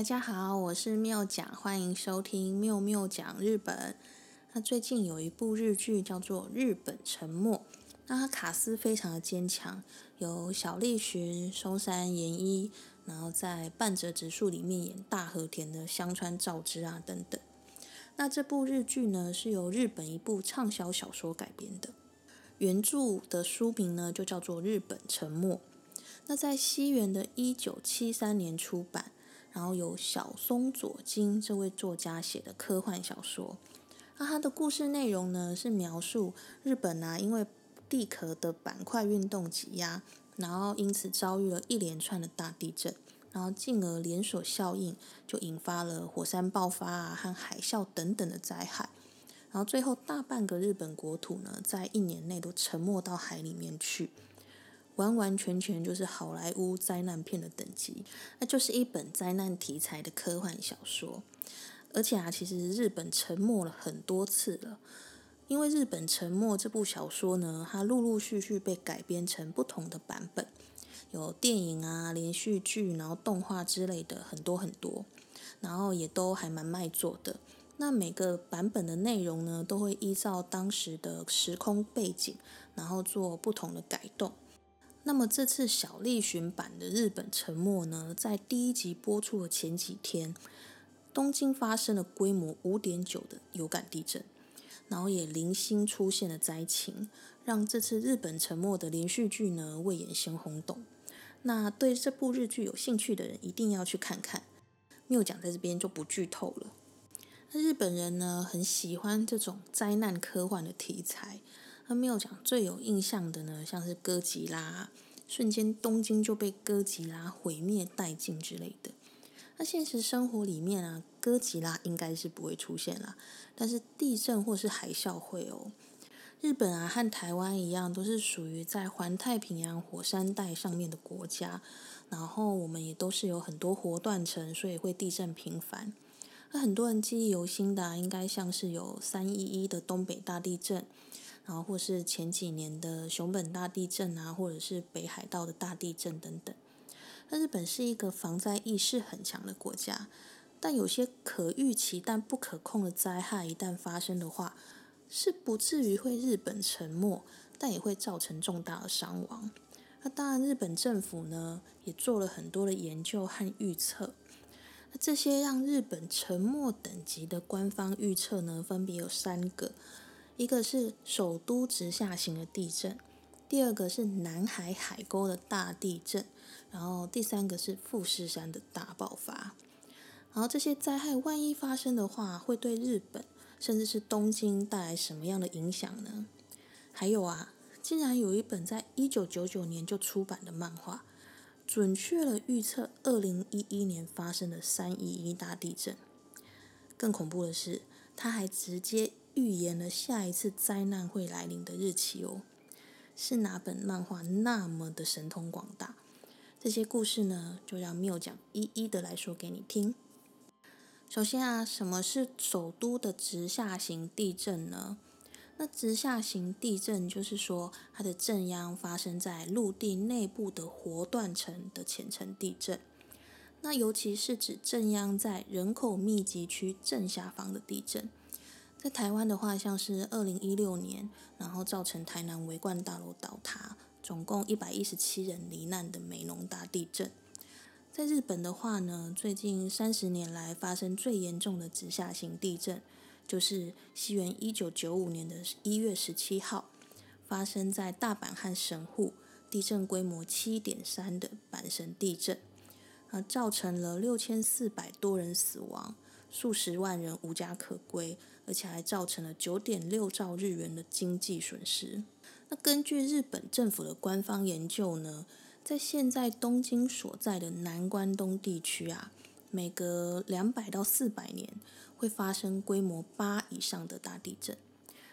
大家好，我是妙讲，欢迎收听妙妙讲日本。那最近有一部日剧叫做《日本沉没》，那它卡斯非常的坚强，有小栗旬、松山研一，然后在半泽直树里面演大和田的香川照之啊等等。那这部日剧呢是由日本一部畅销小说改编的，原著的书名呢就叫做《日本沉没》。那在西元的一九七三年出版，然后由小松左京这位作家写的科幻小说。那它的故事内容呢，是描述日本啊，因为地壳的板块运动挤压，然后因此遭遇了一连串的大地震，然后进而连锁效应就引发了火山爆发啊和海啸等等的灾害，然后最后大半个日本国土呢，在一年内都沉没到海里面去，完完全全就是好莱坞灾难片的等级，那就是一本灾难题材的科幻小说。而且啊，其实日本沉没了很多次了，因为日本沉没这部小说呢，它陆陆续续被改编成不同的版本，有电影啊、连续剧，然后动画之类的很多很多，然后也都还蛮卖座的。那每个版本的内容呢，都会依照当时的时空背景，然后做不同的改动。那么这次小栗旬版的日本沉没呢，在第一集播出的前几天。东京发生了规模五点九的有感地震，然后也零星出现了灾情，让这次日本沉没的连续剧呢未演先轰动。那对这部日剧有兴趣的人一定要去看看。缪讲在这边就不剧透了。那日本人呢很喜欢这种灾难科幻的题材。那缪讲最有印象的呢，像是哥吉拉，瞬间东京就被哥吉拉毁灭殆尽之类的。那现实生活里面啊，哥吉拉应该是不会出现啦，但是地震或是海啸会哦。日本啊和台湾一样，都是属于在环太平洋火山带上面的国家，然后我们也都是有很多活断层，所以会地震频繁。那很多人记忆犹新的，应该像是有三一一的东北大地震，然后或是前几年的熊本大地震啊，或者是北海道的大地震等等。那日本是一个防灾意识很强的国家，但有些可预期但不可控的灾害一旦发生的话，是不至于会日本沉没，但也会造成重大的伤亡。那当然，日本政府呢也做了很多的研究和预测。那这些让日本沉没等级的官方预测呢，分别有三个：一个是首都直下型的地震。第二个是南海海沟的大地震，然后第三个是富士山的大爆发。然后这些灾害万一发生的话，会对日本甚至是东京带来什么样的影响呢？还有啊，竟然有一本在一九九九年就出版的漫画，准确了预测二零一一年发生的三一一大地震。更恐怖的是，他还直接预言了下一次灾难会来临的日期哦。是哪本漫画那么的神通广大？这些故事呢，就让缪讲一一的来说给你听。首先啊，什么是首都的直下型地震呢？那直下型地震就是说，它的震央发生在陆地内部的活断层的浅层地震。那尤其是指震央在人口密集区正下方的地震。在台湾的话，像是二零一六年，然后造成台南维冠大楼倒塌，总共一百一十七人罹难的美浓大地震。在日本的话呢，最近三十年来发生最严重的直下型地震，就是西元一九九五年的一月十七号，发生在大阪和神户，地震规模七点三的阪神地震，啊，造成了六千四百多人死亡。数十万人无家可归，而且还造成了九点六兆日元的经济损失。那根据日本政府的官方研究呢，在现在东京所在的南关东地区啊，每隔两百到四百年会发生规模八以上的大地震，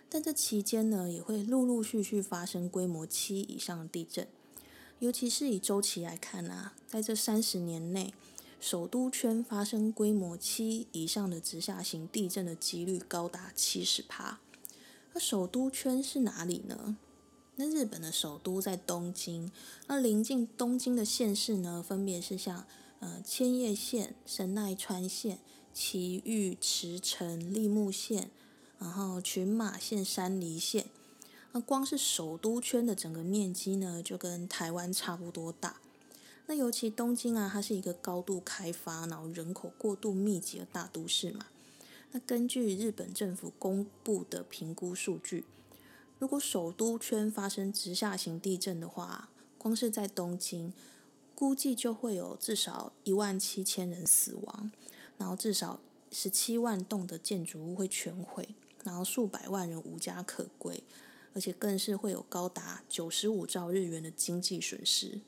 但这期间呢，也会陆陆续续发生规模七以上的地震。尤其是以周期来看啊，在这三十年内。首都圈发生规模七以上的直下型地震的几率高达七十趴。那首都圈是哪里呢？那日本的首都在东京，那临近东京的县市呢，分别是像呃千叶县、神奈川县、埼玉、池城、立木县，然后群马县、山梨县。那光是首都圈的整个面积呢，就跟台湾差不多大。那尤其东京啊，它是一个高度开发、然后人口过度密集的大都市嘛。那根据日本政府公布的评估数据，如果首都圈发生直下型地震的话，光是在东京，估计就会有至少一万七千人死亡，然后至少十七万栋的建筑物会全毁，然后数百万人无家可归，而且更是会有高达九十五兆日元的经济损失。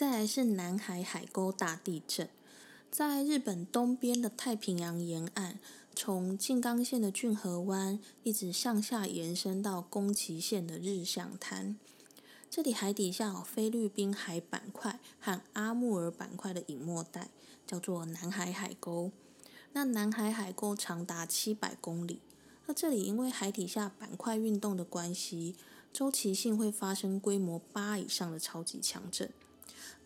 再来是南海海沟大地震，在日本东边的太平洋沿岸，从静冈县的骏河湾一直向下延伸到宫崎县的日向滩，这里海底下有菲律宾海板块和阿穆尔板块的隐没带，叫做南海海沟。那南海海沟长达七百公里，那这里因为海底下板块运动的关系，周期性会发生规模八以上的超级强震。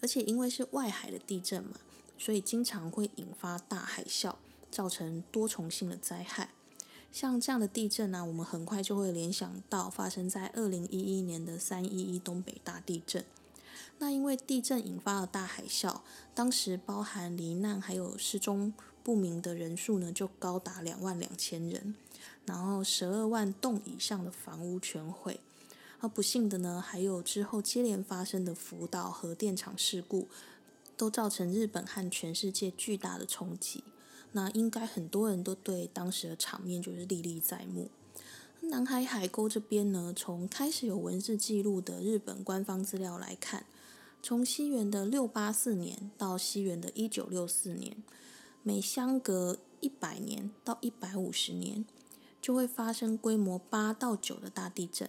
而且因为是外海的地震嘛，所以经常会引发大海啸，造成多重性的灾害。像这样的地震呢，我们很快就会联想到发生在二零一一年的三一一东北大地震。那因为地震引发了大海啸，当时包含罹难还有失踪不明的人数呢，就高达两万两千人，然后十二万栋以上的房屋全毁。而不幸的呢，还有之后接连发生的福岛核电厂事故，都造成日本和全世界巨大的冲击。那应该很多人都对当时的场面就是历历在目。南海海沟这边呢，从开始有文字记录的日本官方资料来看，从西元的六八四年到西元的一九六四年，每相隔一百年到一百五十年，就会发生规模八到九的大地震。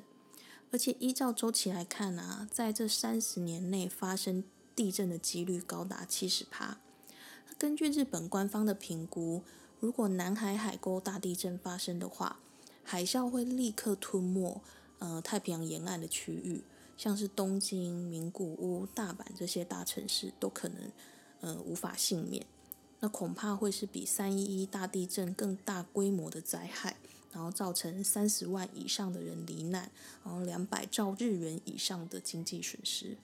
而且依照周期来看啊，在这三十年内发生地震的几率高达七十趴。根据日本官方的评估，如果南海海沟大地震发生的话，海啸会立刻吞没呃太平洋沿岸的区域，像是东京、名古屋、大阪这些大城市都可能呃无法幸免。那恐怕会是比三一一大地震更大规模的灾害。然后造成三十万以上的人罹难，然后两百兆日元以上的经济损失。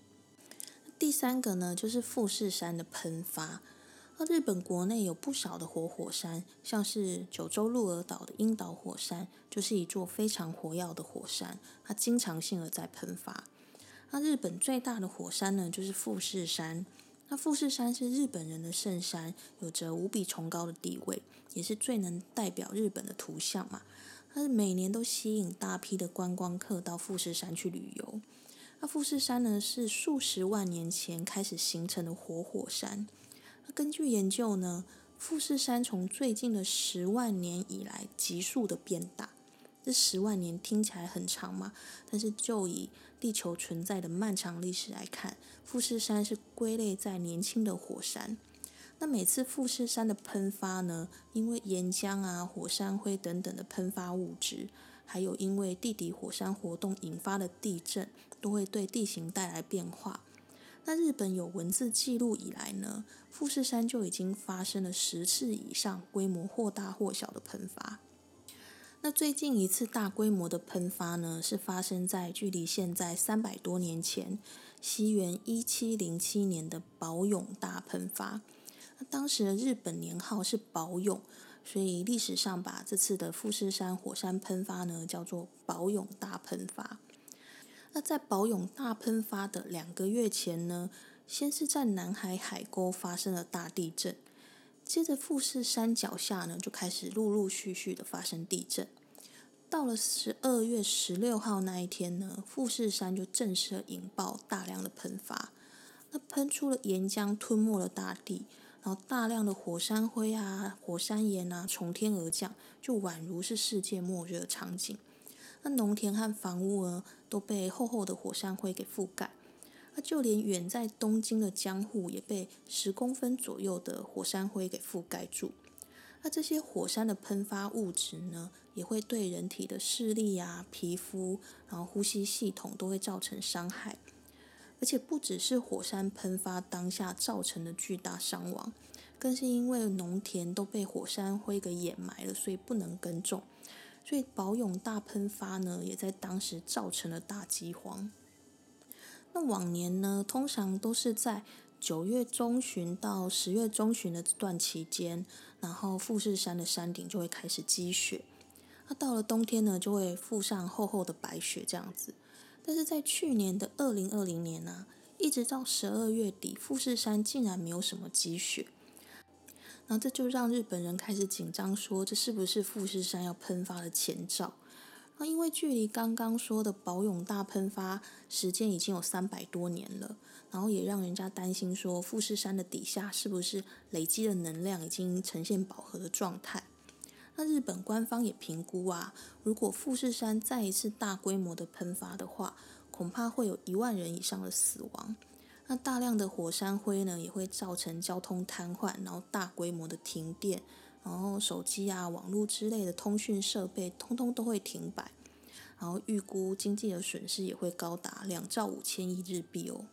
第三个呢，就是富士山的喷发。那日本国内有不少的活火山，像是九州鹿儿岛的樱岛火山，就是一座非常活跃的火山，它经常性的在喷发。那日本最大的火山呢，就是富士山。那富士山是日本人的圣山，有着无比崇高的地位，也是最能代表日本的图像嘛。它是每年都吸引大批的观光客到富士山去旅游。那富士山呢，是数十万年前开始形成的活火山。那根据研究呢，富士山从最近的十万年以来急速的变大。这十万年听起来很长嘛，但是就以地球存在的漫长历史来看，富士山是归类在年轻的火山。那每次富士山的喷发呢，因为岩浆啊、火山灰等等的喷发物质，还有因为地底火山活动引发的地震，都会对地形带来变化。那日本有文字记录以来呢，富士山就已经发生了十次以上规模或大或小的喷发。那最近一次大规模的喷发呢，是发生在距离现在三百多年前，西元一七零七年的宝永大喷发。那当时的日本年号是宝永，所以历史上把这次的富士山火山喷发呢叫做宝永大喷发。那在宝永大喷发的两个月前呢，先是在南海海沟发生了大地震。接着，富士山脚下呢，就开始陆陆续续的发生地震。到了十二月十六号那一天呢，富士山就正式引爆大量的喷发，那喷出了岩浆，吞没了大地，然后大量的火山灰啊、火山岩啊从天而降，就宛如是世界末日的场景。那农田和房屋呢，都被厚厚的火山灰给覆盖。那就连远在东京的江户也被十公分左右的火山灰给覆盖住。那这些火山的喷发物质呢，也会对人体的视力啊、皮肤，然后呼吸系统都会造成伤害。而且不只是火山喷发当下造成的巨大伤亡，更是因为农田都被火山灰给掩埋了，所以不能耕种。所以宝永大喷发呢，也在当时造成了大饥荒。那往年呢，通常都是在九月中旬到十月中旬的这段期间，然后富士山的山顶就会开始积雪。那到了冬天呢，就会覆上厚厚的白雪这样子。但是在去年的二零二零年呢，一直到十二月底，富士山竟然没有什么积雪，那这就让日本人开始紧张，说这是不是富士山要喷发的前兆？那因为距离刚刚说的宝永大喷发时间已经有三百多年了，然后也让人家担心说富士山的底下是不是累积的能量已经呈现饱和的状态？那日本官方也评估啊，如果富士山再一次大规模的喷发的话，恐怕会有一万人以上的死亡。那大量的火山灰呢，也会造成交通瘫痪，然后大规模的停电，然后手机啊、网络之类的通讯设备通通都会停摆，然后预估经济的损失也会高达两兆五千亿日币哦。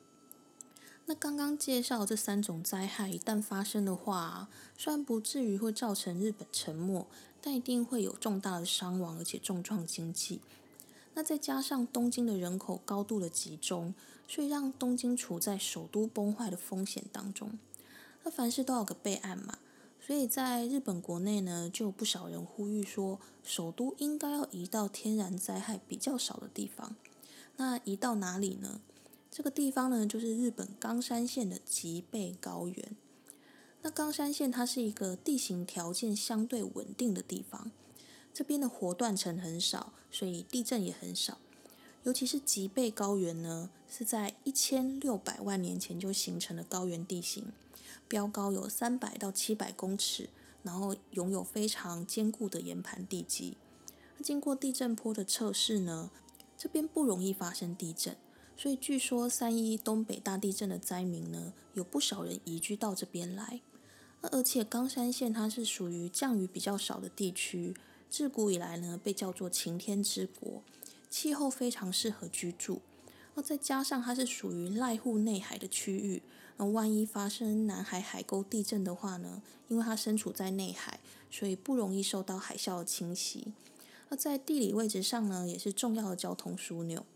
那刚刚介绍这三种灾害一旦发生的话，虽然不至于会造成日本沉没。但一定会有重大的伤亡，而且重创经济。那再加上东京的人口高度的集中，所以让东京处在首都崩坏的风险当中。那凡事都有个备案嘛，所以在日本国内呢，就有不少人呼吁说，首都应该要移到天然灾害比较少的地方。那移到哪里呢？这个地方呢，就是日本冈山县的吉备高原。那冈山县它是一个地形条件相对稳定的地方，这边的活断层很少，所以地震也很少。尤其是吉备高原呢，是在一千六百万年前就形成的高原地形，标高有三百到七百公尺，然后拥有非常坚固的岩盘地基。经过地震波的测试呢，这边不容易发生地震，所以据说三一东北大地震的灾民呢，有不少人移居到这边来。而且冈山县它是属于降雨比较少的地区，自古以来呢被叫做晴天之国，气候非常适合居住。那再加上它是属于濑户内海的区域，那万一发生南海海沟地震的话呢，因为它身处在内海，所以不容易受到海啸的侵袭。那在地理位置上呢，也是重要的交通枢纽，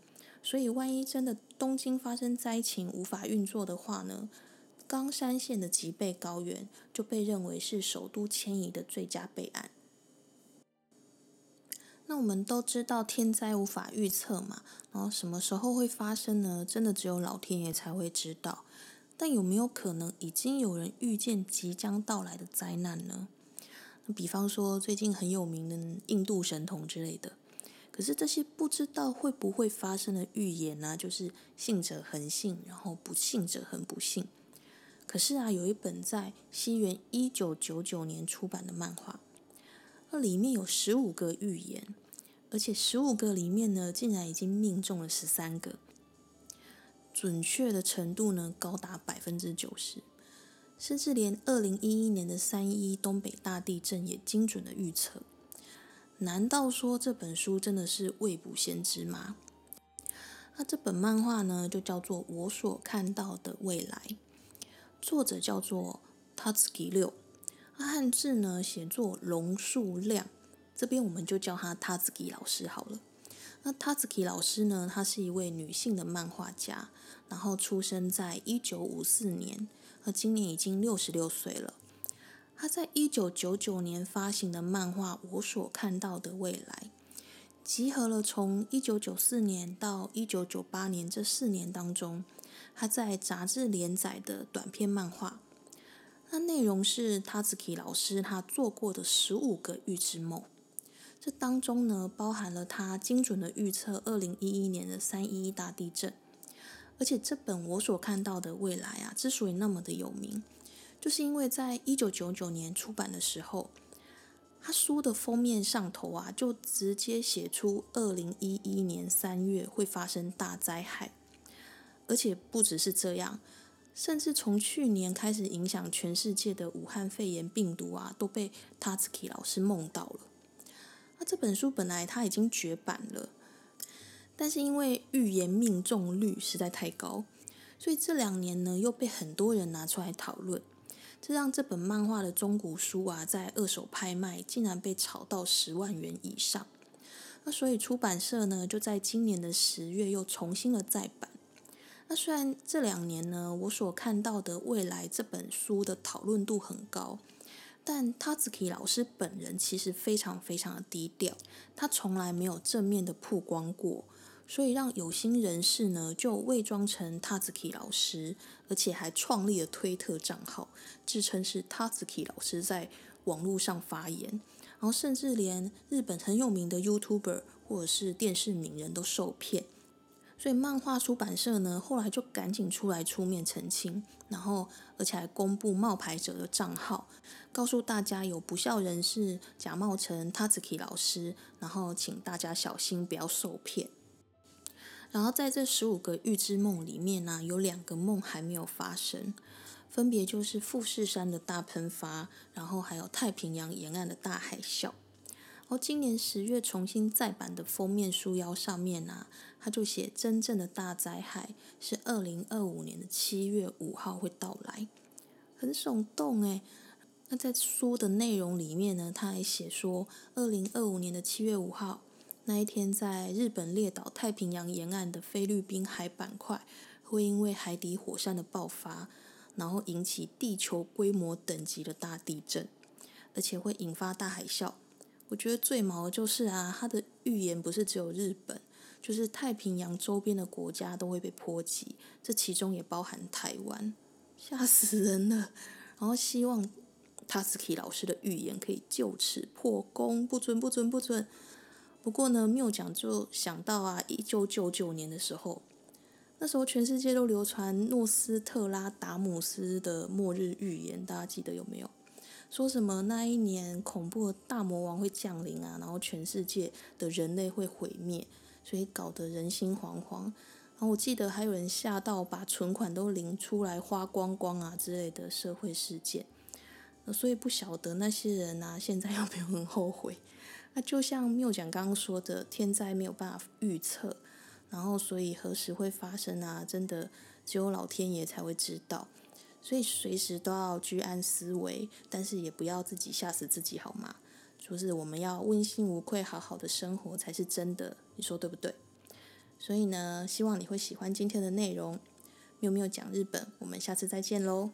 所以万一真的东京发生灾情无法运作的话呢？冈山县的吉备高原就被认为是首都迁移的最佳备案。那我们都知道天灾无法预测嘛，然后什么时候会发生呢？真的只有老天爷才会知道。但有没有可能已经有人预见即将到来的灾难呢？比方说最近很有名的印度神童之类的。可是这些不知道会不会发生的预言呢，就是信者恒信，然后不信者恒不信。可是啊，有一本在西元一九九九年出版的漫画，那里面有十五个预言，而且十五个里面呢，竟然已经命中了十三个，准确的程度呢高达百分之九十，甚至连二零一一年的三一东北大地震也精准的预测。难道说这本书真的是未卜先知吗？那这本漫画呢，就叫做《我所看到的未来》。作者叫做 t a t s k i 六，汉字呢写作龙树亮，这边我们就叫他 t a t s k i 老师好了。那 Tatsuki 老师呢，她是一位女性的漫画家，然后出生在一九五四年，而今年已经六十六岁了。她在一九九九年发行的漫画《我所看到的未来》，集合了从一九九四年到一九九八年这四年当中。他在杂志连载的短篇漫画，那内容是 Tatsuki 老师他做过的十五个预知梦，这当中呢包含了他精准的预测二零一一年的三一一大地震，而且这本我所看到的未来啊，之所以那么的有名，就是因为在一九九九年出版的时候，他书的封面上头啊就直接写出二零一一年三月会发生大灾害。而且不只是这样，甚至从去年开始影响全世界的武汉肺炎病毒啊，都被 Tatsuki 老师梦到了。这本书本来它已经绝版了，但是因为预言命中率实在太高，所以这两年呢，又被很多人拿出来讨论，这让这本漫画的中古书啊，在二手拍卖竟然被炒到十万元以上。那所以出版社呢，就在今年的十月又重新的再版。那虽然这两年呢，我所看到的未来这本书的讨论度很高，但 Tatsuki 老师本人其实非常非常的低调，他从来没有正面的曝光过。所以让有心人士呢，就伪装成 Tatsuki 老师，而且还创立了推特账号，自称是 Tatsuki 老师在网络上发言，然后甚至连日本很有名的 YouTuber 或者是电视名人都受骗。所以漫画出版社呢，后来就赶紧出来出面澄清，然后而且还公布冒牌者的账号，告诉大家有不孝人士假冒成 Tatsuki 老师，然后请大家小心不要受骗。然后在这十五个预知梦里面呢，有两个梦还没有发生，分别就是富士山的大喷发，然后还有太平洋沿岸的大海啸。然后今年十月重新再版的封面书腰上面呢，他就写真正的大灾害是二零二五年的七月五号会到来，很耸动诶。那在书的内容里面呢，他还写说二零二五年的七月五号。那一天，在日本列岛太平洋沿岸的菲律宾海板块，会因为海底火山的爆发，然后引起地球规模等级的大地震，而且会引发大海啸。我觉得最毛的就是啊，他的预言不是只有日本，就是太平洋周边的国家都会被波及，这其中也包含台湾，吓死人了。然后希望 Tasky 老师的预言可以就此破功，不准不准不准。不过呢，缪讲就想到啊，一九九九年的时候，那时候全世界都流传诺斯特拉达姆斯的末日预言，大家记得有没有？说什么那一年恐怖的大魔王会降临啊，然后全世界的人类会毁灭，所以搞得人心惶惶。然后我记得还有人吓到把存款都领出来花光光啊之类的社会事件。所以不晓得那些人啊，现在 有没有很后悔？那就像缪讲刚刚说的，天灾没有办法预测，然后所以何时会发生啊？真的只有老天爷才会知道，所以随时都要居安思危，但是也不要自己吓死自己，好吗？就是我们要问心无愧，好好的生活才是真的，你说对不对？所以呢，希望你会喜欢今天的内容，妙妙讲日本，我们下次再见喽。